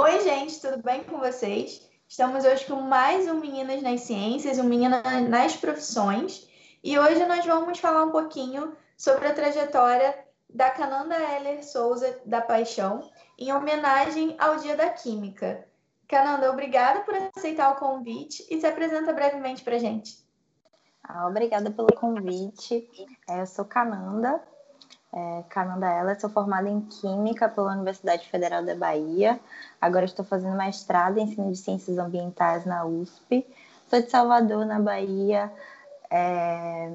Oi, gente, tudo bem com vocês? Estamos hoje com mais um Meninas nas Ciências, um Menina nas Profissões, e hoje nós vamos falar um pouquinho sobre a trajetória da Cananda Heller Souza da Paixão, em homenagem ao Dia da Química. Cananda, obrigada por aceitar o convite e se apresenta brevemente para a gente. Ah, obrigada pelo convite. É, eu sou Cananda, é, Cananda Ela, sou formada em Química pela Universidade Federal da Bahia. Agora estou fazendo mestrado em Ensino de Ciências Ambientais na USP. Sou de Salvador, na Bahia. É,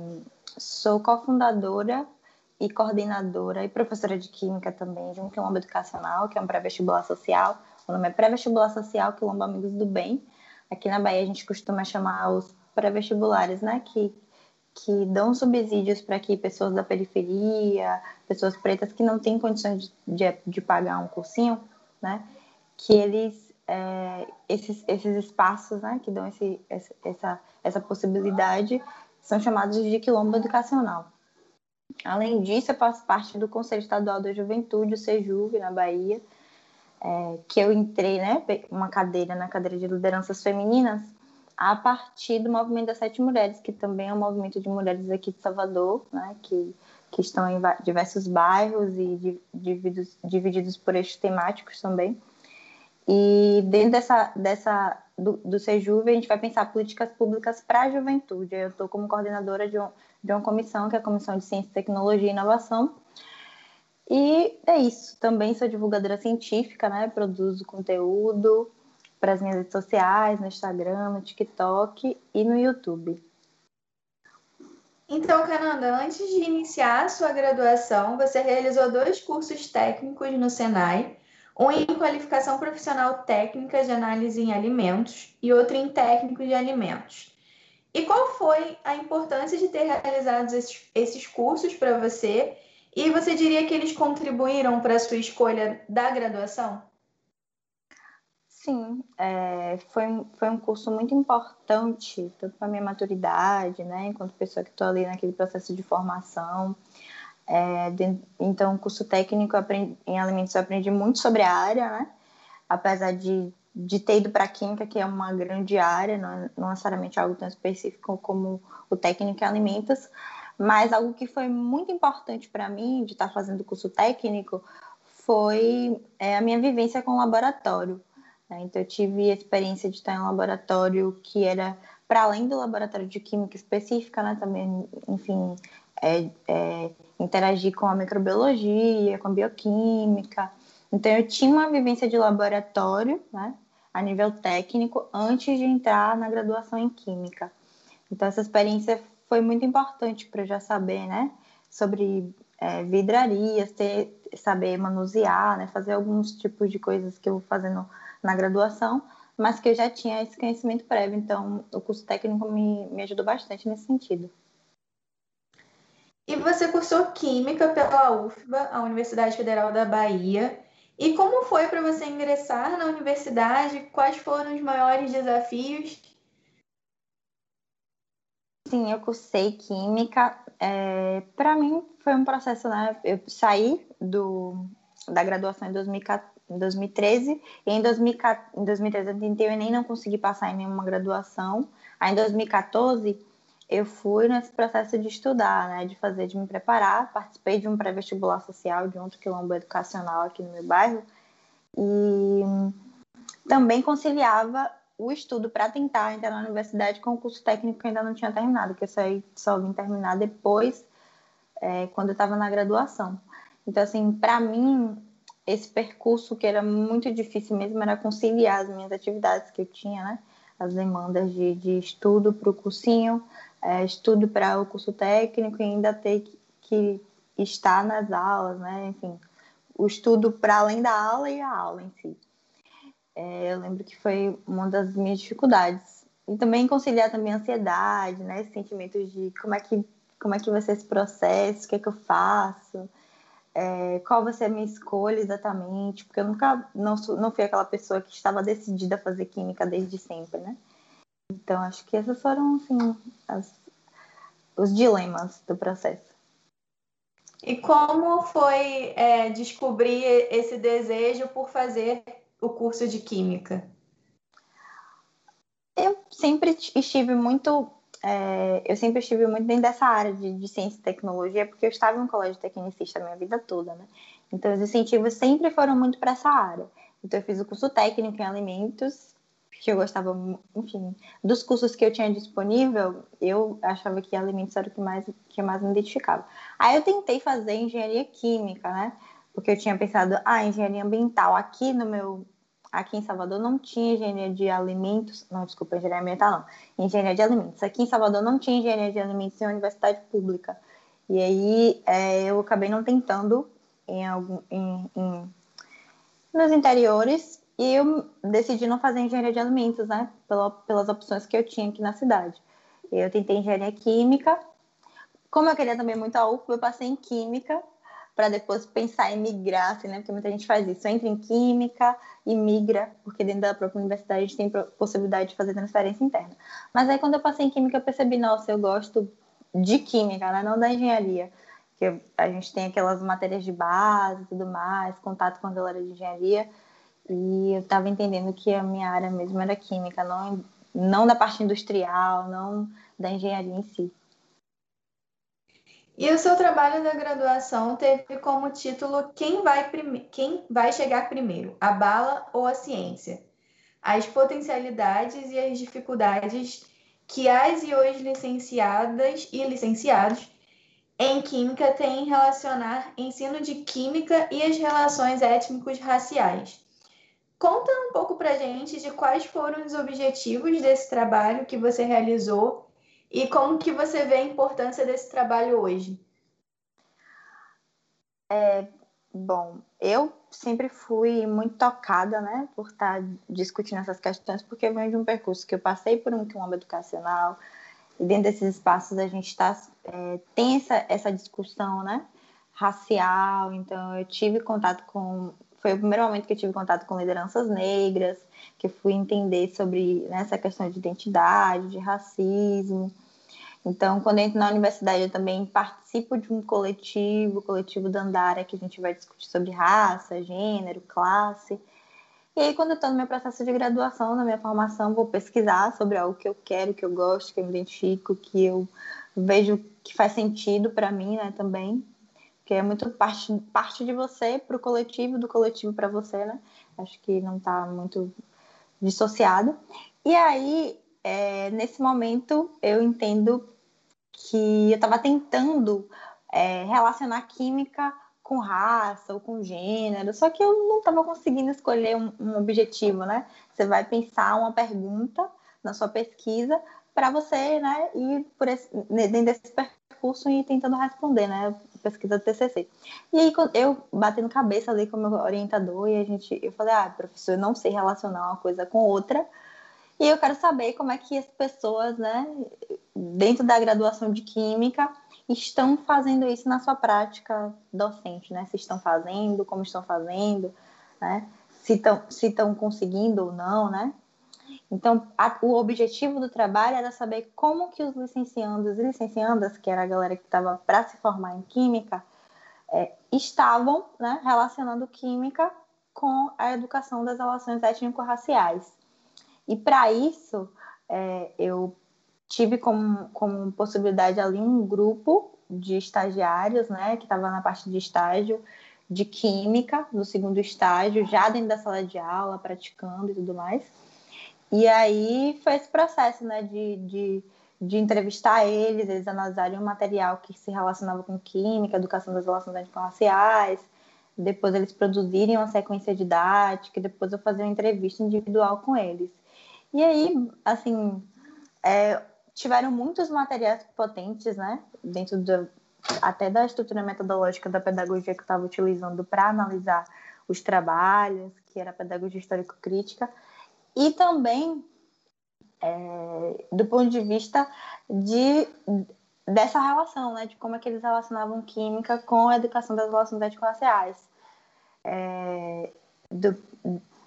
sou cofundadora e coordenadora e professora de Química também um quilombo educacional, que é um pré-vestibular social. O nome é Pré-Vestibular Social Quilombo Amigos do Bem. Aqui na Bahia a gente costuma chamar os pré-vestibulares, né, que que dão subsídios para que pessoas da periferia, pessoas pretas que não têm condições de, de, de pagar um cursinho, né, que eles, é, esses, esses espaços, né, que dão esse, essa, essa possibilidade, são chamados de quilombo educacional. Além disso, eu faço parte do Conselho Estadual da Juventude, o SEJUV, na Bahia, é, que eu entrei, né, uma cadeira na cadeira de lideranças femininas, a partir do movimento das Sete Mulheres, que também é um movimento de mulheres aqui de Salvador, né, que, que estão em diversos bairros e divididos, divididos por eixos temáticos também. E dentro dessa, dessa do, do a gente vai pensar políticas públicas para a juventude. Eu estou como coordenadora de, um, de uma comissão, que é a Comissão de Ciência, Tecnologia e Inovação. E é isso. Também sou divulgadora científica, né? Produzo conteúdo, para as minhas redes sociais, no Instagram, no TikTok e no YouTube. Então, Cananda, antes de iniciar a sua graduação, você realizou dois cursos técnicos no Senai, um em qualificação profissional técnica de análise em alimentos e outro em técnico de alimentos. E qual foi a importância de ter realizado esses, esses cursos para você? E você diria que eles contribuíram para a sua escolha da graduação? Sim, é, foi, foi um curso muito importante, tanto para a minha maturidade, né, enquanto pessoa que estou ali naquele processo de formação. É, de, então, curso técnico aprendi, em alimentos eu aprendi muito sobre a área, né, apesar de, de ter ido para a química, que é uma grande área, não, é, não necessariamente algo tão específico como o técnico em alimentos, mas algo que foi muito importante para mim de estar tá fazendo curso técnico foi é, a minha vivência com o laboratório né? Então, eu tive a experiência de estar em um laboratório que era para além do laboratório de química específica, né? Também, enfim, é, é, interagir com a microbiologia, com a bioquímica. Então, eu tinha uma vivência de laboratório, né? A nível técnico, antes de entrar na graduação em química. Então, essa experiência foi muito importante para eu já saber, né? Sobre é, vidrarias, ter, saber manusear, né? Fazer alguns tipos de coisas que eu vou fazendo na graduação, mas que eu já tinha esse conhecimento prévio, então o curso técnico me, me ajudou bastante nesse sentido. E você cursou Química pela UFBA, a Universidade Federal da Bahia. E como foi para você ingressar na universidade? Quais foram os maiores desafios? Sim, eu cursei Química. É, para mim foi um processo, né? Eu saí do, da graduação em 2014 em 2013, e em, 2014, em 2013 eu tentei o Enem não consegui passar em nenhuma graduação. Aí em 2014 eu fui nesse processo de estudar, né, de fazer, de me preparar, participei de um pré-vestibular social de outro quilombo educacional aqui no meu bairro e também conciliava o estudo para tentar entrar na universidade com o curso técnico que ainda não tinha terminado, que eu só, só vim terminar depois, é, quando eu estava na graduação. Então, assim, para mim, esse percurso que era muito difícil mesmo era conciliar as minhas atividades que eu tinha, né? As demandas de, de estudo para o cursinho, é, estudo para o curso técnico e ainda ter que, que estar nas aulas, né? Enfim, o estudo para além da aula e a aula em si. É, eu lembro que foi uma das minhas dificuldades. E também conciliar também a ansiedade, né? Sentimentos de como é que, como é que vai ser esse processo, o que é que eu faço é, qual vai ser a minha escolha exatamente, porque eu nunca não, não fui aquela pessoa que estava decidida a fazer química desde sempre, né? Então acho que esses foram assim as, os dilemas do processo. E como foi é, descobrir esse desejo por fazer o curso de Química? Eu sempre estive muito é, eu sempre estive muito dentro dessa área de, de, ciência e tecnologia, porque eu estava em um colégio tecnicista a minha vida toda, né? Então, os incentivos sempre foram muito para essa área. Então, eu fiz o curso técnico em alimentos, que eu gostava, enfim, dos cursos que eu tinha disponível, eu achava que alimentos era o que mais, que mais me identificava. Aí, eu tentei fazer engenharia química, né? Porque eu tinha pensado, ah, engenharia ambiental. Aqui no meu aqui em Salvador não tinha engenharia de alimentos, não, desculpa, engenharia ambiental não, engenharia de alimentos. Aqui em Salvador não tinha engenharia de alimentos em universidade pública. E aí é, eu acabei não tentando em algum, em, em, nos interiores e eu decidi não fazer engenharia de alimentos, né, Pela, pelas opções que eu tinha aqui na cidade. Eu tentei engenharia química, como eu queria também muito a UF, eu passei em química para depois pensar em migrar, assim, né? Porque muita gente faz isso, entra em química e migra, porque dentro da própria universidade a gente tem possibilidade de fazer transferência interna. Mas aí quando eu passei em química eu percebi, nossa, eu gosto de química, né? Não da engenharia. Que a gente tem aquelas matérias de base e tudo mais, contato com a galera de engenharia. E eu estava entendendo que a minha área mesmo era química, não, não da parte industrial, não da engenharia em si. E o seu trabalho da graduação teve como título Quem vai, Quem vai chegar primeiro, a bala ou a ciência? As potencialidades e as dificuldades que as e os licenciadas e licenciados em Química têm em relacionar ensino de Química e as relações étnicos raciais. Conta um pouco para gente de quais foram os objetivos desse trabalho que você realizou e como que você vê a importância desse trabalho hoje? É, bom, eu sempre fui muito tocada, né, por estar discutindo essas questões, porque eu venho de um percurso que eu passei por um quilombo educacional, e dentro desses espaços a gente tá, é, tem essa, essa discussão, né, racial, então eu tive contato com, foi o primeiro momento que eu tive contato com lideranças negras, que eu fui entender sobre né, essa questão de identidade, de racismo, então, quando eu entro na universidade, eu também participo de um coletivo, o coletivo da Andara, que a gente vai discutir sobre raça, gênero, classe. E aí, quando eu estou no meu processo de graduação, na minha formação, vou pesquisar sobre algo que eu quero, que eu gosto, que eu me identifico, que eu vejo que faz sentido para mim, né, também. Que é muito parte, parte de você para o coletivo, do coletivo para você, né? Acho que não está muito dissociado. E aí, é, nesse momento, eu entendo que eu estava tentando é, relacionar química com raça ou com gênero, só que eu não estava conseguindo escolher um, um, objetivo, né? Você vai pensar uma pergunta na sua pesquisa para você, né, ir por esse, dentro desse percurso e tentando responder, né, pesquisa do TCC. E aí eu batendo cabeça ali com o meu orientador e a gente, eu falei, ah, professor, eu não sei relacionar uma coisa com outra, e eu quero saber como é que as pessoas, né, dentro da graduação de Química, estão fazendo isso na sua prática docente, né? Se estão fazendo, como estão fazendo, né? Se estão se estão conseguindo ou não, né? Então, a, o objetivo do trabalho era saber como que os licenciandos e licenciandas, que era a galera que estava para se formar em Química, é, estavam né, relacionando Química com a educação das relações étnico-raciais. E para isso, é, eu tive como, como possibilidade ali um grupo de estagiários, né, que estava na parte de estágio de química, no segundo estágio, já dentro da sala de aula, praticando e tudo mais. E aí foi esse processo, né, de, de, de entrevistar eles, eles analisarem um material que se relacionava com química, educação das relações antirraciais, depois eles produzirem uma sequência didática, depois eu fazer uma entrevista individual com eles. E aí, assim, é, tiveram muitos materiais potentes, né? Dentro do, até da estrutura metodológica da pedagogia que eu estava utilizando para analisar os trabalhos, que era a pedagogia histórico-crítica, e também é, do ponto de vista de dessa relação, né, de como é que eles relacionavam química com a educação das relações étnico-raciais. É, do,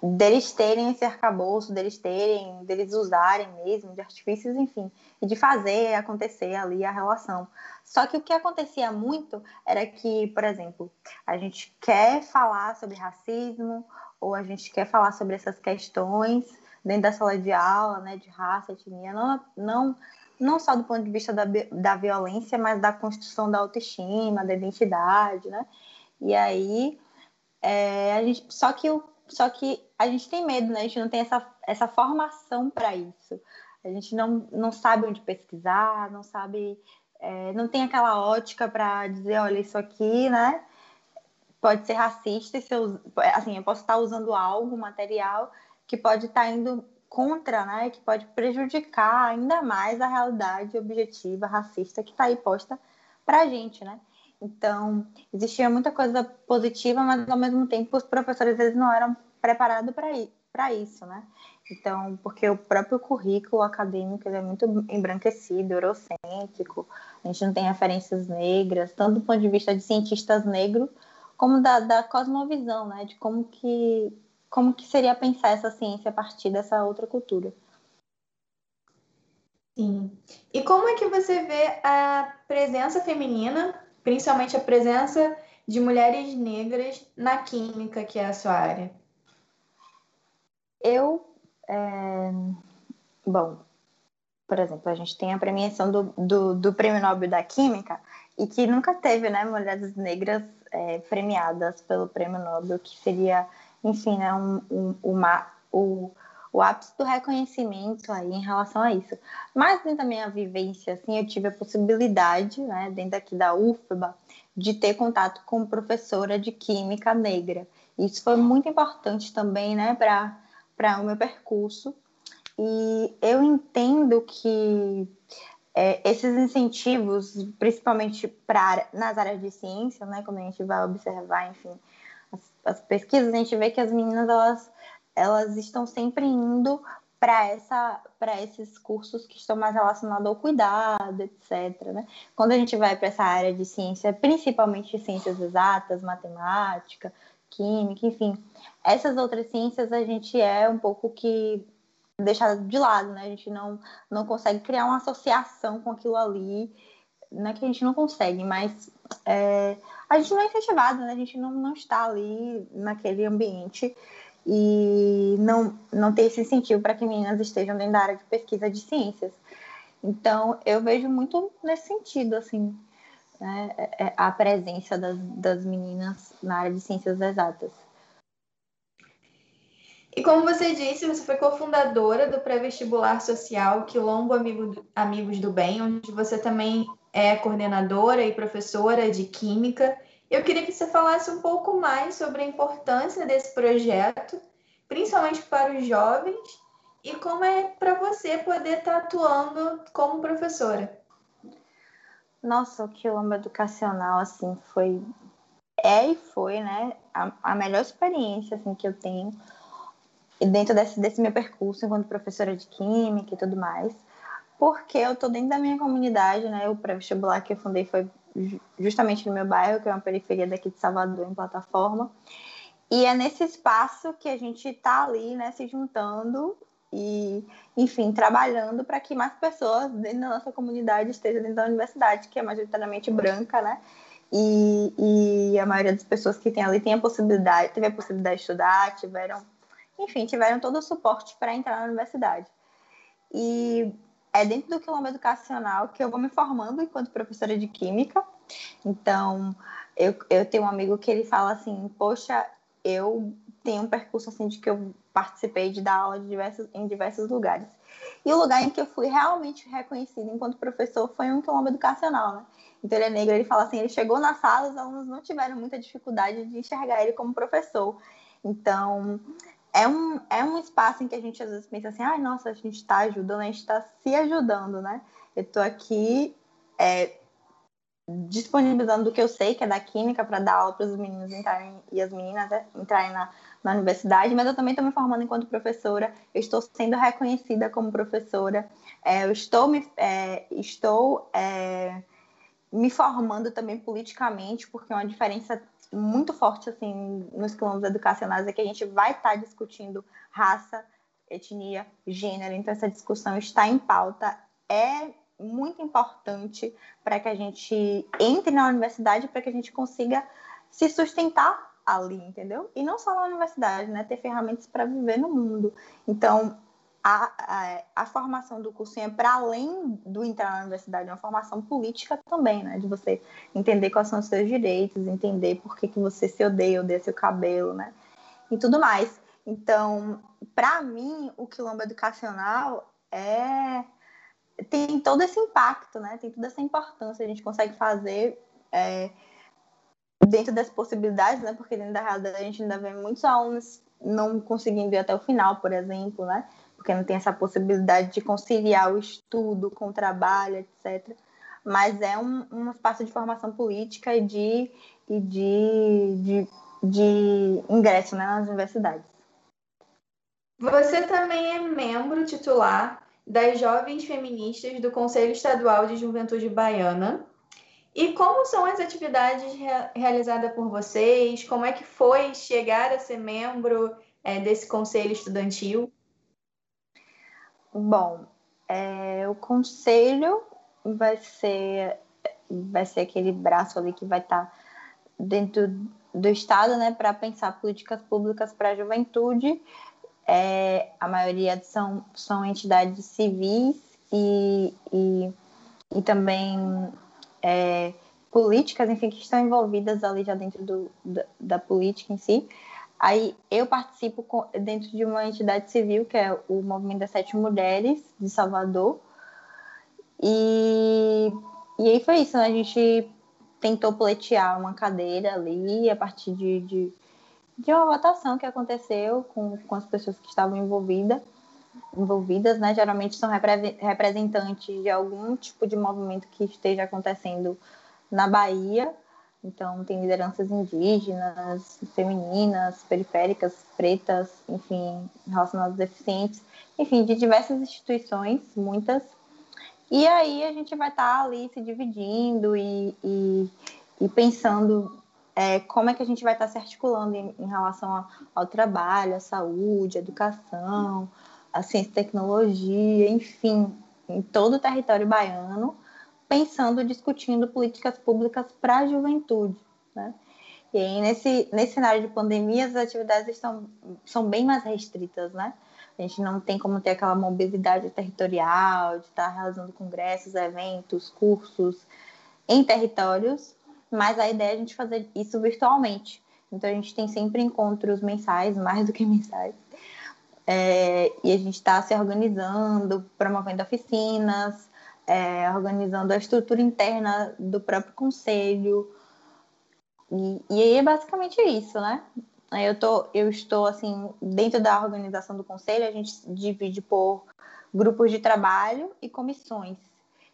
deles terem esse arcabouço, deles terem, deles usarem mesmo, de artifícios, enfim, e de fazer acontecer ali a relação. Só que o que acontecia muito era que, por exemplo, a gente quer falar sobre racismo ou a gente quer falar sobre essas questões dentro da sala de aula, né, de raça, etnia, não, não, não só do ponto de vista da, da violência, mas da construção da autoestima, da identidade, né? E aí, é, a gente, só que o só que a gente tem medo, né? A gente não tem essa, essa formação para isso. A gente não, não sabe onde pesquisar, não sabe, é, não tem aquela ótica para dizer, olha, isso aqui, né? Pode ser racista, se eu, assim, eu posso estar usando algo, material, que pode estar indo contra, né? Que pode prejudicar ainda mais a realidade objetiva racista que está aí posta para a gente, né? Então, existia muita coisa positiva, mas ao mesmo tempo os professores eles não eram preparados para isso, né? Então, porque o próprio currículo acadêmico é muito embranquecido, eurocêntrico, a gente não tem referências negras, tanto do ponto de vista de cientistas negros, como da, da cosmovisão, né? De como que, como que seria pensar essa ciência a partir dessa outra cultura. Sim. E como é que você vê a presença feminina principalmente a presença de mulheres negras na química, que é a sua área? Eu, é... bom, por exemplo, a gente tem a premiação do, do, do, Prêmio Nobel da Química e que nunca teve, né, mulheres negras é, premiadas pelo Prêmio Nobel, que seria, enfim, né, um, um, uma, o, o ápice do reconhecimento aí em relação a isso. Mas dentro da minha vivência, assim, eu tive a possibilidade, né, dentro aqui da UFBA, de ter contato com professora de química negra. Isso foi muito importante também, né, para o meu percurso. E eu entendo que é, esses incentivos, principalmente pra, nas áreas de ciência, né, quando a gente vai observar, enfim, as, as pesquisas, a gente vê que as meninas, elas elas estão sempre indo para essa para esses cursos que estão mais relacionados ao cuidado, etc. Né? Quando a gente vai para essa área de ciência, principalmente ciências exatas, matemática, química, enfim, essas outras ciências a gente é um pouco que deixado de lado, né? A gente não não consegue criar uma associação com aquilo ali, não é que a gente não consegue, mas é, a gente não é incentivado, né? A gente não, não está ali naquele ambiente e não, não ter esse incentivo para que meninas estejam dentro da área de pesquisa de ciências. Então, eu vejo muito nesse sentido, assim, né, é, é, a presença das, das meninas na área de ciências exatas. E como você disse, você foi cofundadora do pré-vestibular social Quilombo Amigo, Amigos do Bem, onde você também é coordenadora e professora de Química eu queria que você falasse um pouco mais sobre a importância desse projeto, principalmente para os jovens, e como é para você poder estar atuando como professora. Nossa, o quilombo educacional, assim, foi, é e foi, né, a, a melhor experiência, assim, que eu tenho dentro desse, desse meu percurso enquanto professora de química e tudo mais, porque eu tô dentro da minha comunidade, né, o pré-vestibular que eu fundei foi justamente no meu bairro, que é uma periferia daqui de Salvador, em plataforma. E é nesse espaço que a gente está ali, né, se juntando e, enfim, trabalhando para que mais pessoas dentro da nossa comunidade estejam dentro da universidade, que é majoritariamente branca, né? E, e a maioria das pessoas que tem ali tem a possibilidade, teve a possibilidade de estudar, tiveram, enfim, tiveram todo o suporte para entrar na universidade. E é dentro do quilombo educacional que eu vou me formando enquanto professora de química. Então, eu, eu tenho um amigo que ele fala assim, poxa, eu tenho um percurso assim de que eu participei de dar aula de diversos, em diversos lugares. E o lugar em que eu fui realmente reconhecida enquanto professor foi um quilombo educacional, né? Então ele é negro, ele fala assim, ele chegou na sala, os alunos não tiveram muita dificuldade de enxergar ele como professor. Então, é um, é um espaço em que a gente às vezes pensa assim, ai, ah, nossa, a gente está ajudando, a gente está se ajudando, né? Eu estou aqui é, disponibilizando do que eu sei, que é da química, para dar aula para os meninos entrarem e as meninas né, entrarem na, na universidade, mas eu também estou me formando enquanto professora, eu estou sendo reconhecida como professora, é, eu estou me, é, estou, é, me formando também politicamente, porque é uma diferença muito forte assim nos quilombos educacionais é que a gente vai estar tá discutindo raça, etnia, gênero, então essa discussão está em pauta, é muito importante para que a gente entre na universidade, para que a gente consiga se sustentar ali, entendeu? E não só na universidade, né? Ter ferramentas para viver no mundo. Então, a, a, a formação do cursinho é para além do entrar na universidade, é uma formação política também, né? De você entender quais são os seus direitos, entender por que, que você se odeia, odeia seu cabelo, né? E tudo mais. Então, para mim, o quilombo educacional é tem todo esse impacto, né? Tem toda essa importância. A gente consegue fazer é, dentro das possibilidades, né? Porque dentro da realidade a gente ainda vê muitos alunos não conseguindo ir até o final, por exemplo, né? Porque não tem essa possibilidade de conciliar o estudo com o trabalho, etc. Mas é um, um espaço de formação política e de, e de, de, de ingresso né, nas universidades. Você também é membro titular das Jovens Feministas do Conselho Estadual de Juventude Baiana. E como são as atividades re realizadas por vocês? Como é que foi chegar a ser membro é, desse conselho estudantil? Bom, é, o conselho vai ser vai ser aquele braço ali que vai estar tá dentro do estado, né, para pensar políticas públicas para a juventude é, a maioria são, são entidades civis e, e, e também é, políticas, enfim, que estão envolvidas ali já dentro do, da, da política em si. Aí eu participo com, dentro de uma entidade civil, que é o Movimento das Sete Mulheres de Salvador. E, e aí foi isso, né? A gente tentou pleitear uma cadeira ali a partir de, de de uma votação que aconteceu com, com as pessoas que estavam envolvidas, envolvidas, né? Geralmente são representantes de algum tipo de movimento que esteja acontecendo na Bahia. Então, tem lideranças indígenas, femininas, periféricas, pretas, enfim, relacionadas a deficientes, enfim, de diversas instituições, muitas. E aí a gente vai estar ali se dividindo e, e, e pensando é, como é que a gente vai estar se articulando em, em relação a, ao trabalho, à saúde, à educação, à ciência e tecnologia, enfim, em todo o território baiano, pensando, discutindo políticas públicas para a juventude, né? E aí, nesse, nesse cenário de pandemia, as atividades estão, são bem mais restritas, né? A gente não tem como ter aquela mobilidade territorial, de estar realizando congressos, eventos, cursos em territórios mas a ideia é a gente fazer isso virtualmente. Então a gente tem sempre encontros mensais, mais do que mensais. É, e a gente está se organizando, promovendo oficinas, é, organizando a estrutura interna do próprio conselho. E, e aí é basicamente isso, né? Eu, tô, eu estou, assim, dentro da organização do conselho, a gente divide por grupos de trabalho e comissões.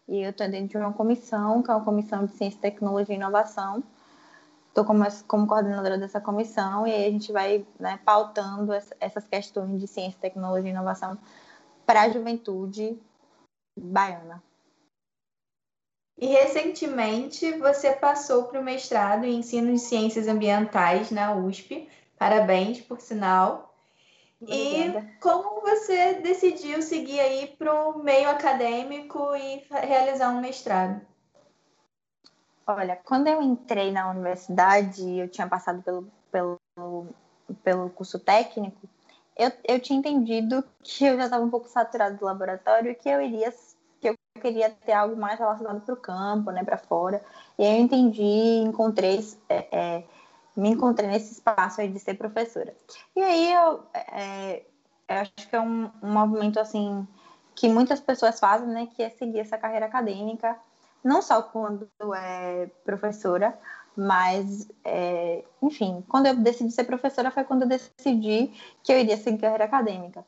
E eu estou dentro de uma comissão, que é uma comissão de ciência, tecnologia e inovação. Estou como, como coordenadora dessa comissão e aí a gente vai né, pautando essas questões de ciência, tecnologia e inovação para a juventude baiana. E recentemente você passou para o mestrado em ensino de ciências ambientais na USP. Parabéns, por sinal. Obrigada. E como você decidiu seguir aí para o meio acadêmico e realizar um mestrado? Olha, quando eu entrei na universidade, eu tinha passado pelo, pelo, pelo curso técnico, eu, eu tinha entendido que eu já estava um pouco saturado do laboratório e que eu iria queria ter algo mais relacionado para o campo, né, para fora. E aí eu entendi, encontrei é, é, me encontrei nesse espaço aí de ser professora. E aí eu, é, eu acho que é um, um, movimento assim que muitas pessoas fazem, né, que é seguir essa carreira acadêmica, não só quando é professora, mas é, enfim, quando eu decidi ser professora foi quando eu decidi que eu iria seguir carreira acadêmica.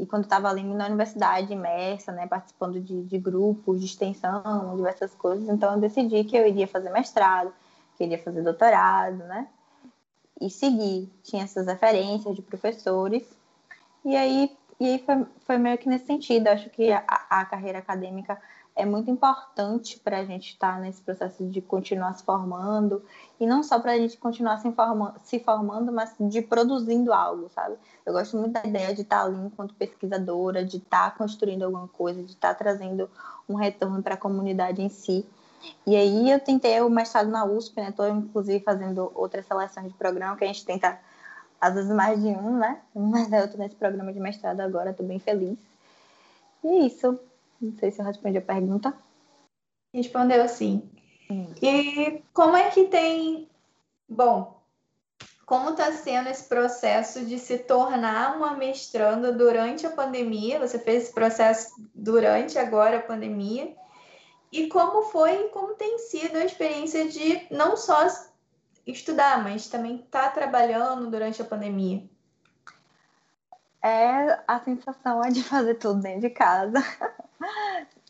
E quando estava ali na universidade, imersa, né, participando de, de grupos de extensão, diversas coisas, então eu decidi que eu iria fazer mestrado, que iria fazer doutorado, né? e seguir. Tinha essas referências de professores. E aí, e aí foi, foi meio que nesse sentido. Acho que a, a carreira acadêmica é muito importante para a gente estar tá nesse processo de continuar se formando. E não só para a gente continuar se, informa, se formando, mas de produzindo algo, sabe? Eu gosto muito da ideia de estar tá ali enquanto pesquisadora, de estar tá construindo alguma coisa, de estar trazendo um retorno para a comunidade em si. E aí eu tentei o mestrado na USP, né? Estou, inclusive, fazendo outra seleção de programa, que a gente tenta, às vezes, mais de um, né? Mas eu estou nesse programa de mestrado agora, estou bem feliz. E é isso. Não sei se eu respondi a pergunta. Respondeu sim. Hum. E como é que tem. Bom, como está sendo esse processo de se tornar uma mestranda durante a pandemia? Você fez esse processo durante agora a pandemia. E como foi, como tem sido a experiência de não só estudar, mas também estar tá trabalhando durante a pandemia? É a sensação é de fazer tudo dentro de casa.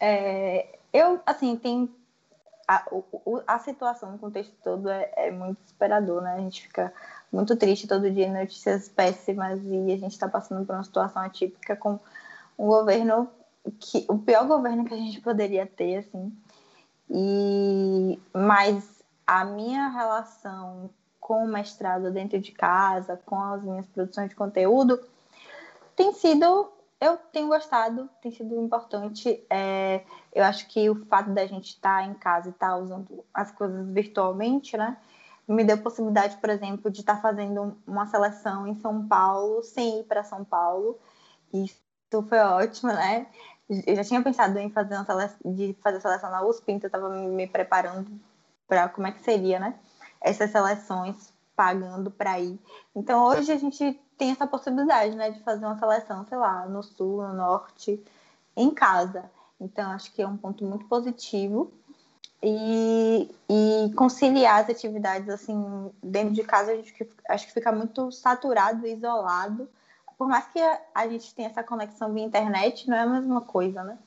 É, eu, assim, tem a, a situação, o contexto todo é, é muito desesperador, né? A gente fica muito triste todo dia, notícias péssimas e a gente está passando por uma situação atípica com um governo que o pior governo que a gente poderia ter, assim. E mas a minha relação com o mestrado dentro de casa, com as minhas produções de conteúdo, tem sido eu tenho gostado, tem sido importante. É, eu acho que o fato da gente estar tá em casa e estar tá usando as coisas virtualmente, né? me deu possibilidade, por exemplo, de estar tá fazendo uma seleção em São Paulo sem ir para São Paulo. Isso foi ótimo, né? Eu já tinha pensado em fazer uma seleção, de fazer seleção na USP, então eu estava me preparando para como é que seria, né? Essas seleções pagando para ir. Então hoje a gente tem essa possibilidade, né, de fazer uma seleção, sei lá, no sul, no norte, em casa. Então acho que é um ponto muito positivo e, e conciliar as atividades assim dentro de casa a gente acho que fica muito saturado isolado por mais que a, a gente tenha essa conexão via internet não é a mesma coisa né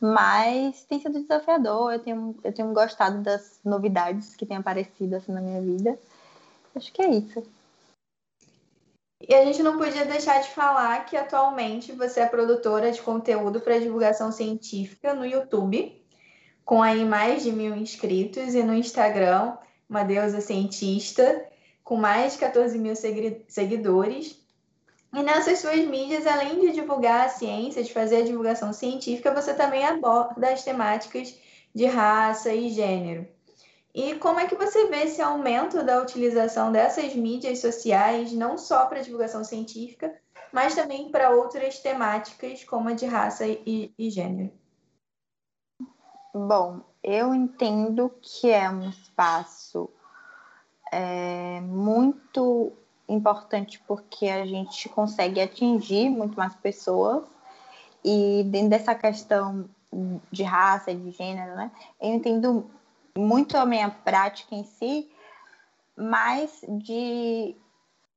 mas tem sido desafiador eu tenho eu tenho gostado das novidades que têm aparecido assim na minha vida acho que é isso e a gente não podia deixar de falar que atualmente você é produtora de conteúdo para divulgação científica no YouTube com aí mais de mil inscritos, e no Instagram, uma deusa cientista, com mais de 14 mil seguidores. E nessas suas mídias, além de divulgar a ciência, de fazer a divulgação científica, você também aborda as temáticas de raça e gênero. E como é que você vê esse aumento da utilização dessas mídias sociais, não só para divulgação científica, mas também para outras temáticas, como a de raça e, e gênero? Bom, eu entendo que é um espaço é, muito importante porque a gente consegue atingir muito mais pessoas e dentro dessa questão de raça, de gênero, né? Eu entendo muito a minha prática em si, mas de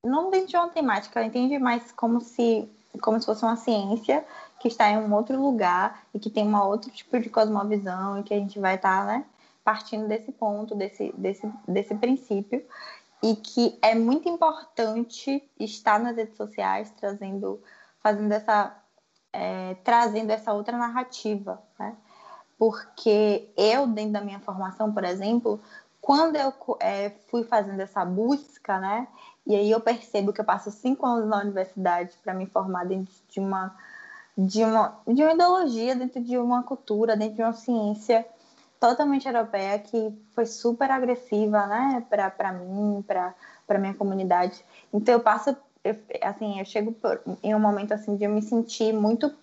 não dentro de uma temática, eu entendo mais como se como se fosse uma ciência que está em um outro lugar e que tem um outro tipo de cosmovisão e que a gente vai estar, né, partindo desse ponto, desse, desse, desse princípio e que é muito importante estar nas redes sociais trazendo, fazendo essa, é, trazendo essa outra narrativa, né? Porque eu, dentro da minha formação, por exemplo, quando eu é, fui fazendo essa busca, né? E aí eu percebo que eu passo cinco anos na universidade para me formar dentro de uma de uma, de uma ideologia, dentro de uma cultura, dentro de uma ciência totalmente europeia que foi super agressiva, né, para mim, para minha comunidade. Então eu passo, eu, assim, eu chego por, em um momento assim de eu me sentir muito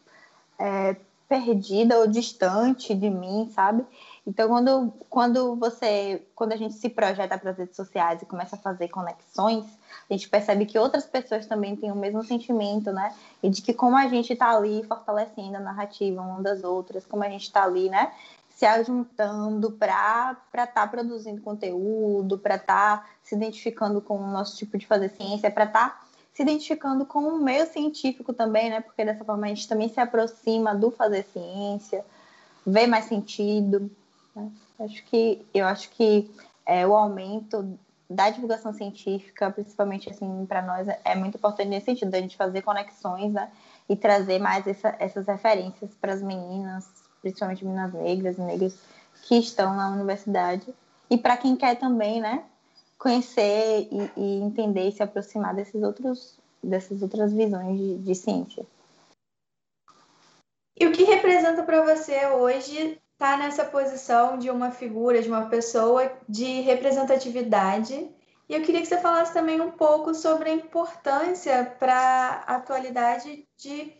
é, perdida ou distante de mim, sabe? Então quando, quando você, quando a gente se projeta para as redes sociais e começa a fazer conexões, a gente percebe que outras pessoas também têm o mesmo sentimento, né? E de que como a gente está ali fortalecendo a narrativa uma das outras, como a gente está ali, né? Se ajuntando para estar tá produzindo conteúdo, para estar tá se identificando com o nosso tipo de fazer ciência, para estar tá se identificando com o meio científico também, né? Porque dessa forma a gente também se aproxima do fazer ciência, vê mais sentido. Né? Acho que eu acho que é, o aumento da divulgação científica, principalmente assim para nós é muito importante nesse sentido, da gente fazer conexões, né, e trazer mais essa, essas referências para as meninas, principalmente meninas negras negros que estão na universidade e para quem quer também, né, conhecer e, e, entender e se aproximar desses outros dessas outras visões de, de ciência. E o que representa para você hoje está nessa posição de uma figura, de uma pessoa de representatividade. E eu queria que você falasse também um pouco sobre a importância para a atualidade de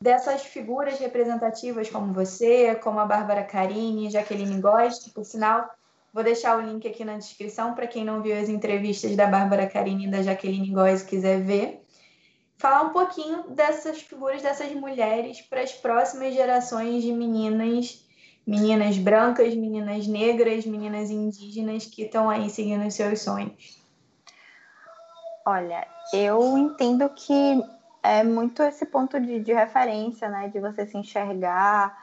dessas figuras representativas como você, como a Bárbara Carini, Jaqueline que por sinal vou deixar o link aqui na descrição para quem não viu as entrevistas da Bárbara Carini e da Jaqueline Góes quiser ver. Falar um pouquinho dessas figuras, dessas mulheres para as próximas gerações de meninas, meninas brancas, meninas negras, meninas indígenas que estão aí seguindo os seus sonhos. Olha, eu entendo que é muito esse ponto de, de referência, né? De você se enxergar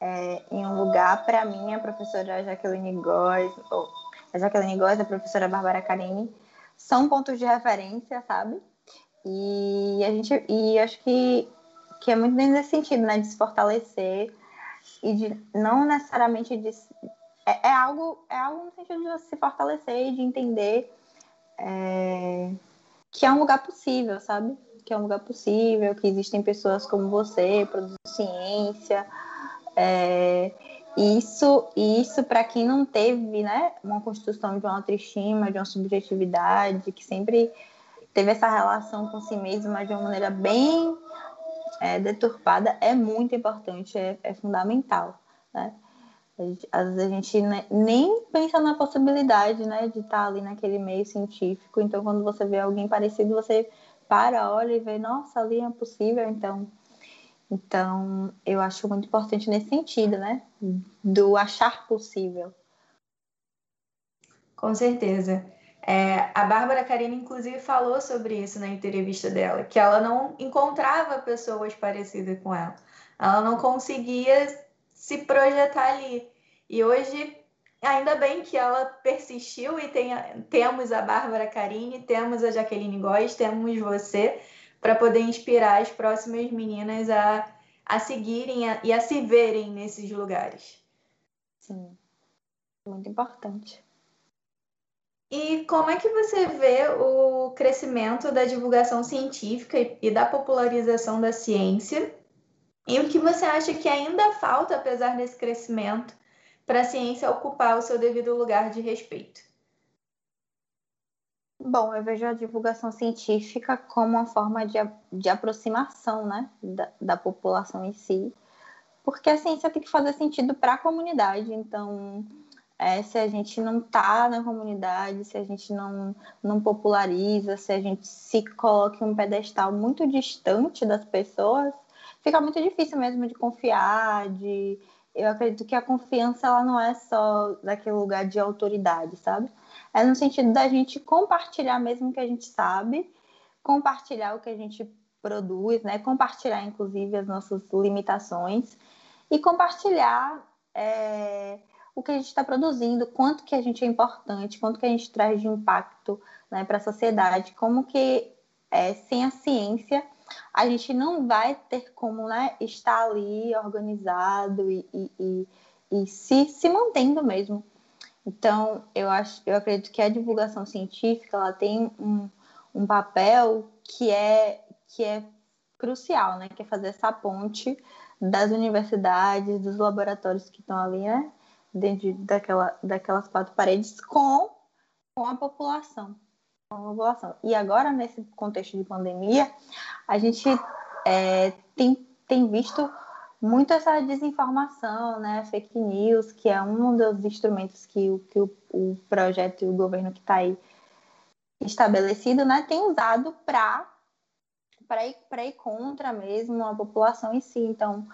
é, em um lugar. Para mim, a professora Jaqueline Góes, ou a Jaqueline Góes, a professora Bárbara Carini, são pontos de referência, sabe? E a gente, e acho que, que é muito nesse sentido, né? De se fortalecer e de não necessariamente de é, é algo é algo no sentido de se fortalecer e de entender é, que é um lugar possível, sabe? Que é um lugar possível, que existem pessoas como você, produzindo ciência. É, isso, isso para quem não teve né, uma construção de uma autoestima, de uma subjetividade, que sempre teve essa relação com si mesmo, mas de uma maneira bem é, deturpada, é muito importante, é, é fundamental. Né? Às vezes a gente nem pensa na possibilidade né, de estar ali naquele meio científico, então quando você vê alguém parecido, você para, olha e vê, nossa, ali é possível, então. Então, eu acho muito importante nesse sentido, né? Do achar possível. Com certeza. É, a Bárbara Karina, inclusive, falou sobre isso na entrevista dela, que ela não encontrava pessoas parecidas com ela. Ela não conseguia se projetar ali. E hoje Ainda bem que ela persistiu e tem, temos a Bárbara Carini, temos a Jaqueline Góes, temos você para poder inspirar as próximas meninas a, a seguirem a, e a se verem nesses lugares. Sim, muito importante. E como é que você vê o crescimento da divulgação científica e da popularização da ciência? E o que você acha que ainda falta, apesar desse crescimento, para a ciência ocupar o seu devido lugar de respeito? Bom, eu vejo a divulgação científica como uma forma de, de aproximação né, da, da população em si, porque a ciência tem que fazer sentido para a comunidade. Então, é, se a gente não está na comunidade, se a gente não, não populariza, se a gente se coloca em um pedestal muito distante das pessoas, fica muito difícil mesmo de confiar, de, eu acredito que a confiança ela não é só daquele lugar de autoridade, sabe? É no sentido da gente compartilhar mesmo o que a gente sabe, compartilhar o que a gente produz, né? Compartilhar, inclusive, as nossas limitações e compartilhar é, o que a gente está produzindo, quanto que a gente é importante, quanto que a gente traz de impacto né, para a sociedade, como que é, sem a ciência a gente não vai ter como né, estar ali organizado e, e, e, e se, se mantendo mesmo. Então, eu acho, eu acredito que a divulgação científica ela tem um, um papel que é, que é crucial, né? Que é fazer essa ponte das universidades, dos laboratórios que estão ali, né? Dentro daquela, daquelas quatro paredes com, com a população população. E agora, nesse contexto de pandemia, a gente é, tem, tem visto muito essa desinformação, né, fake news, que é um dos instrumentos que, o, que o, o projeto e o governo que está aí estabelecido, né, tem usado para para ir, ir contra mesmo a população em si. Então,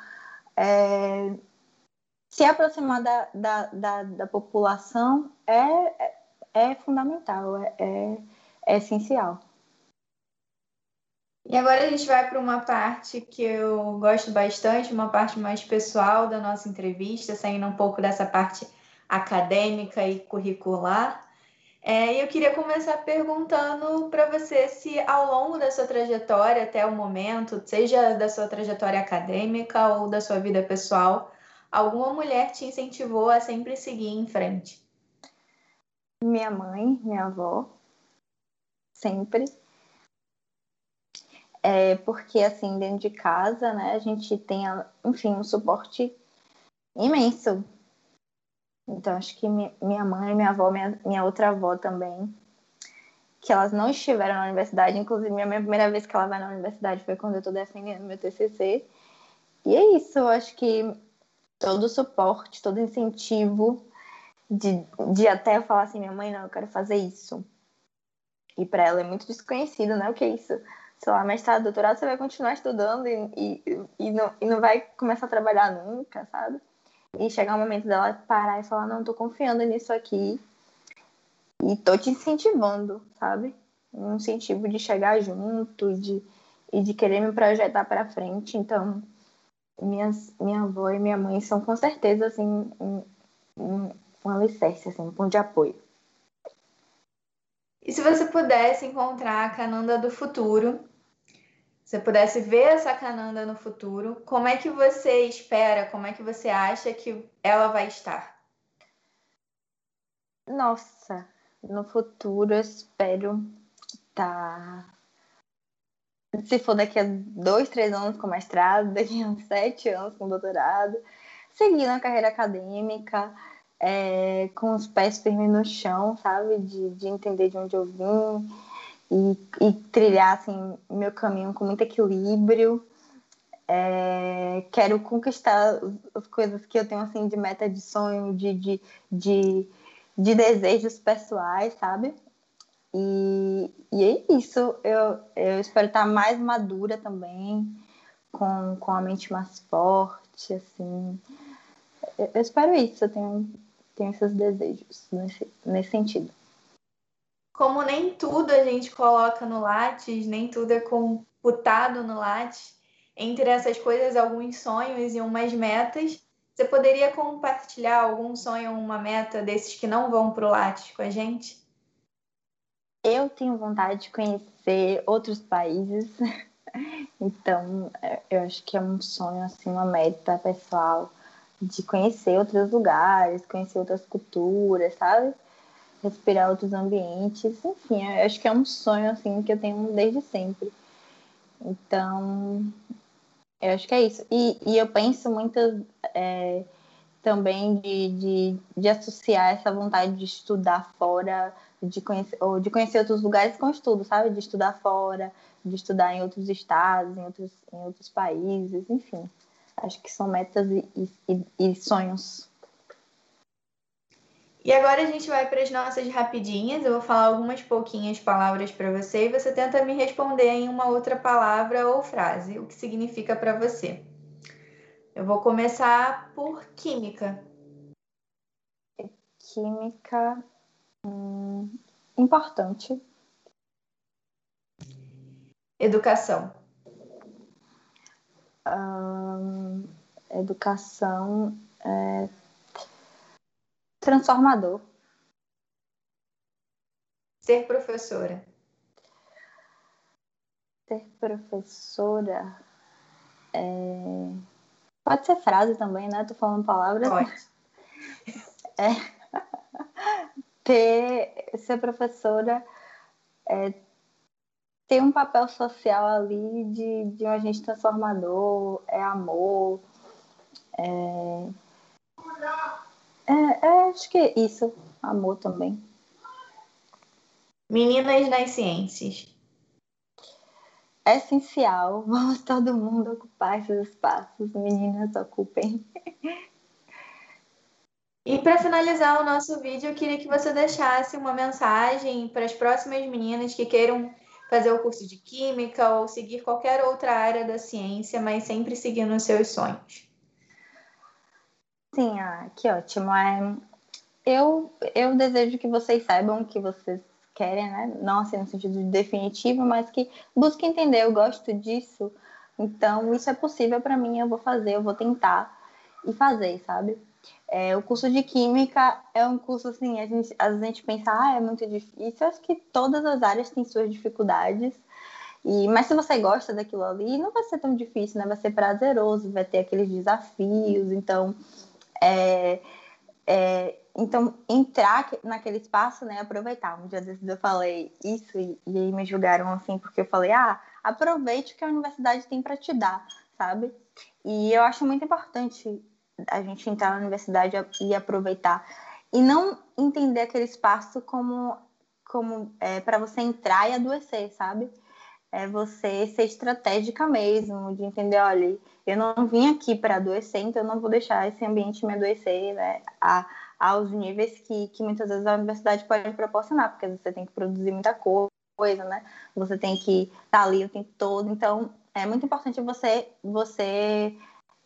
é, se aproximar da, da, da, da população é, é, é fundamental, é, é é essencial. E agora a gente vai para uma parte que eu gosto bastante, uma parte mais pessoal da nossa entrevista, saindo um pouco dessa parte acadêmica e curricular. É, eu queria começar perguntando para você se ao longo da sua trajetória até o momento, seja da sua trajetória acadêmica ou da sua vida pessoal, alguma mulher te incentivou a sempre seguir em frente? Minha mãe, minha avó, sempre. É porque, assim, dentro de casa, né, a gente tem, enfim, um suporte imenso. Então, acho que minha mãe, minha avó, minha, minha outra avó também, que elas não estiveram na universidade. Inclusive, minha primeira vez que ela vai na universidade foi quando eu estou defendendo meu TCC. E é isso, eu acho que todo suporte, todo incentivo de, de até eu falar assim, minha mãe, não, eu quero fazer isso. E para ela é muito desconhecido, né? O que é isso? Sei lá, mestrado, doutorado, você vai continuar estudando e, e, e, não, e não vai começar a trabalhar nunca, sabe? E chegar o momento dela parar e falar, não, tô confiando nisso aqui e tô te incentivando, sabe? Um incentivo de chegar junto de, e de querer me projetar para frente. Então, minhas, minha avó e minha mãe são com certeza assim um, um, um alicerce, assim, um ponto de apoio. E se você pudesse encontrar a Cananda do futuro, se você pudesse ver essa Cananda no futuro, como é que você espera, como é que você acha que ela vai estar? Nossa, no futuro eu espero estar tá se for daqui a dois, três anos com mestrado, daqui a uns sete anos com doutorado, seguindo a carreira acadêmica, é, com os pés firmes no chão, sabe? De, de entender de onde eu vim e, e trilhar assim, meu caminho com muito equilíbrio. É, quero conquistar as coisas que eu tenho assim de meta de sonho, de, de, de, de desejos pessoais, sabe? E, e é isso. Eu, eu espero estar mais madura também, com, com a mente mais forte, assim. Eu, eu espero isso, eu tenho, tenho esses desejos nesse, nesse sentido. Como nem tudo a gente coloca no Lattes, nem tudo é computado no Lattes, entre essas coisas, alguns sonhos e umas metas. Você poderia compartilhar algum sonho ou uma meta desses que não vão para o Lattes com a gente? eu tenho vontade de conhecer outros países. Então, é, eu acho que é um sonho, assim, uma meta pessoal de conhecer outros lugares, conhecer outras culturas, sabe? Respirar outros ambientes, enfim, eu acho que é um sonho, assim, que eu tenho desde sempre. Então, eu acho que é isso. E, e eu penso muito é, também de, de, de associar essa vontade de estudar fora de conhecer, ou de conhecer outros lugares com estudo, sabe? De estudar fora, de estudar em outros estados, em outros, em outros países, enfim. Acho que são metas e, e, e sonhos. E agora a gente vai para as nossas rapidinhas. Eu vou falar algumas pouquinhas palavras para você e você tenta me responder em uma outra palavra ou frase, o que significa para você. Eu vou começar por química. Química Hum, importante. Educação. Educação é transformador. Ser professora. Ser professora é... pode ser frase também, né? Tô falando palavras. Pode. É ter ser professora é, tem um papel social ali de, de um agente transformador, é amor, é, é, é, acho que é isso, amor também. Meninas nas ciências. É essencial, vamos todo mundo ocupar esses espaços, meninas ocupem. E para finalizar o nosso vídeo, eu queria que você deixasse uma mensagem para as próximas meninas que queiram fazer o curso de Química ou seguir qualquer outra área da ciência, mas sempre seguindo os seus sonhos. Sim, ah, que ótimo. É, eu, eu desejo que vocês saibam que vocês querem, né? Não assim no sentido definitivo, mas que busquem entender, eu gosto disso. Então, isso é possível para mim, eu vou fazer, eu vou tentar e fazer, sabe? É, o curso de Química é um curso, assim, a gente, às vezes a gente pensa, ah, é muito difícil. Acho que todas as áreas têm suas dificuldades. E, mas se você gosta daquilo ali, não vai ser tão difícil, né? Vai ser prazeroso, vai ter aqueles desafios. Então, é, é, então entrar naquele espaço, né? Aproveitar. Um dia desses eu falei isso e, e aí me julgaram assim, porque eu falei, ah, aproveite o que a universidade tem para te dar, sabe? E eu acho muito importante a gente entrar na universidade e aproveitar e não entender aquele espaço como como é, para você entrar e adoecer, sabe? É você ser estratégica mesmo, de entender, olha, eu não vim aqui para adoecer, então eu não vou deixar esse ambiente me adoecer, né? A, aos níveis que, que muitas vezes a universidade pode proporcionar, porque você tem que produzir muita coisa, né? Você tem que estar tá ali o tempo todo. Então, é muito importante você, você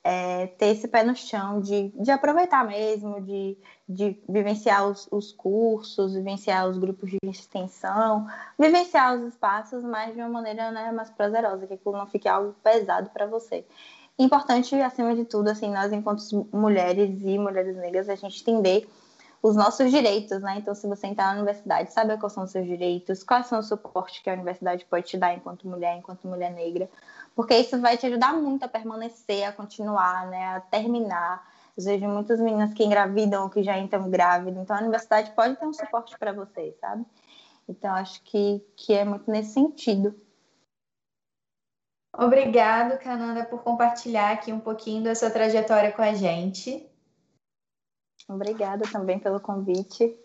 é, ter esse pé no chão de, de aproveitar mesmo, de, de vivenciar os, os cursos, vivenciar os grupos de extensão, vivenciar os espaços, mas de uma maneira né, mais prazerosa, que não fique algo pesado para você. Importante, acima de tudo, assim, nós enquanto mulheres e mulheres negras, a gente entender os nossos direitos, né? Então, se você entrar na universidade, saber quais são os seus direitos, quais são os suportes que a universidade pode te dar enquanto mulher, enquanto mulher negra, porque isso vai te ajudar muito a permanecer, a continuar, né? A terminar. Eu vejo muitas meninas que engravidam ou que já entram grávidas, então a universidade pode ter um suporte para vocês, sabe? Então, acho que, que é muito nesse sentido. Obrigado, Cananda, por compartilhar aqui um pouquinho da sua trajetória com a gente. Obrigada também pelo convite.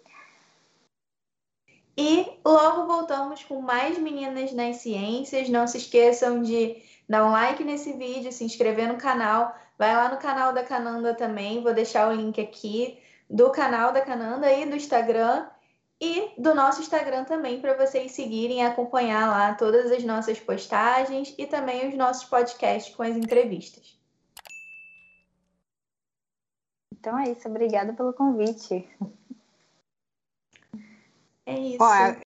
E logo voltamos com mais Meninas nas Ciências. Não se esqueçam de dar um like nesse vídeo, se inscrever no canal. Vai lá no canal da Cananda também. Vou deixar o link aqui do canal da Cananda e do Instagram. E do nosso Instagram também, para vocês seguirem e acompanhar lá todas as nossas postagens e também os nossos podcasts com as entrevistas. Então é isso, obrigada pelo convite. É isso. Bom,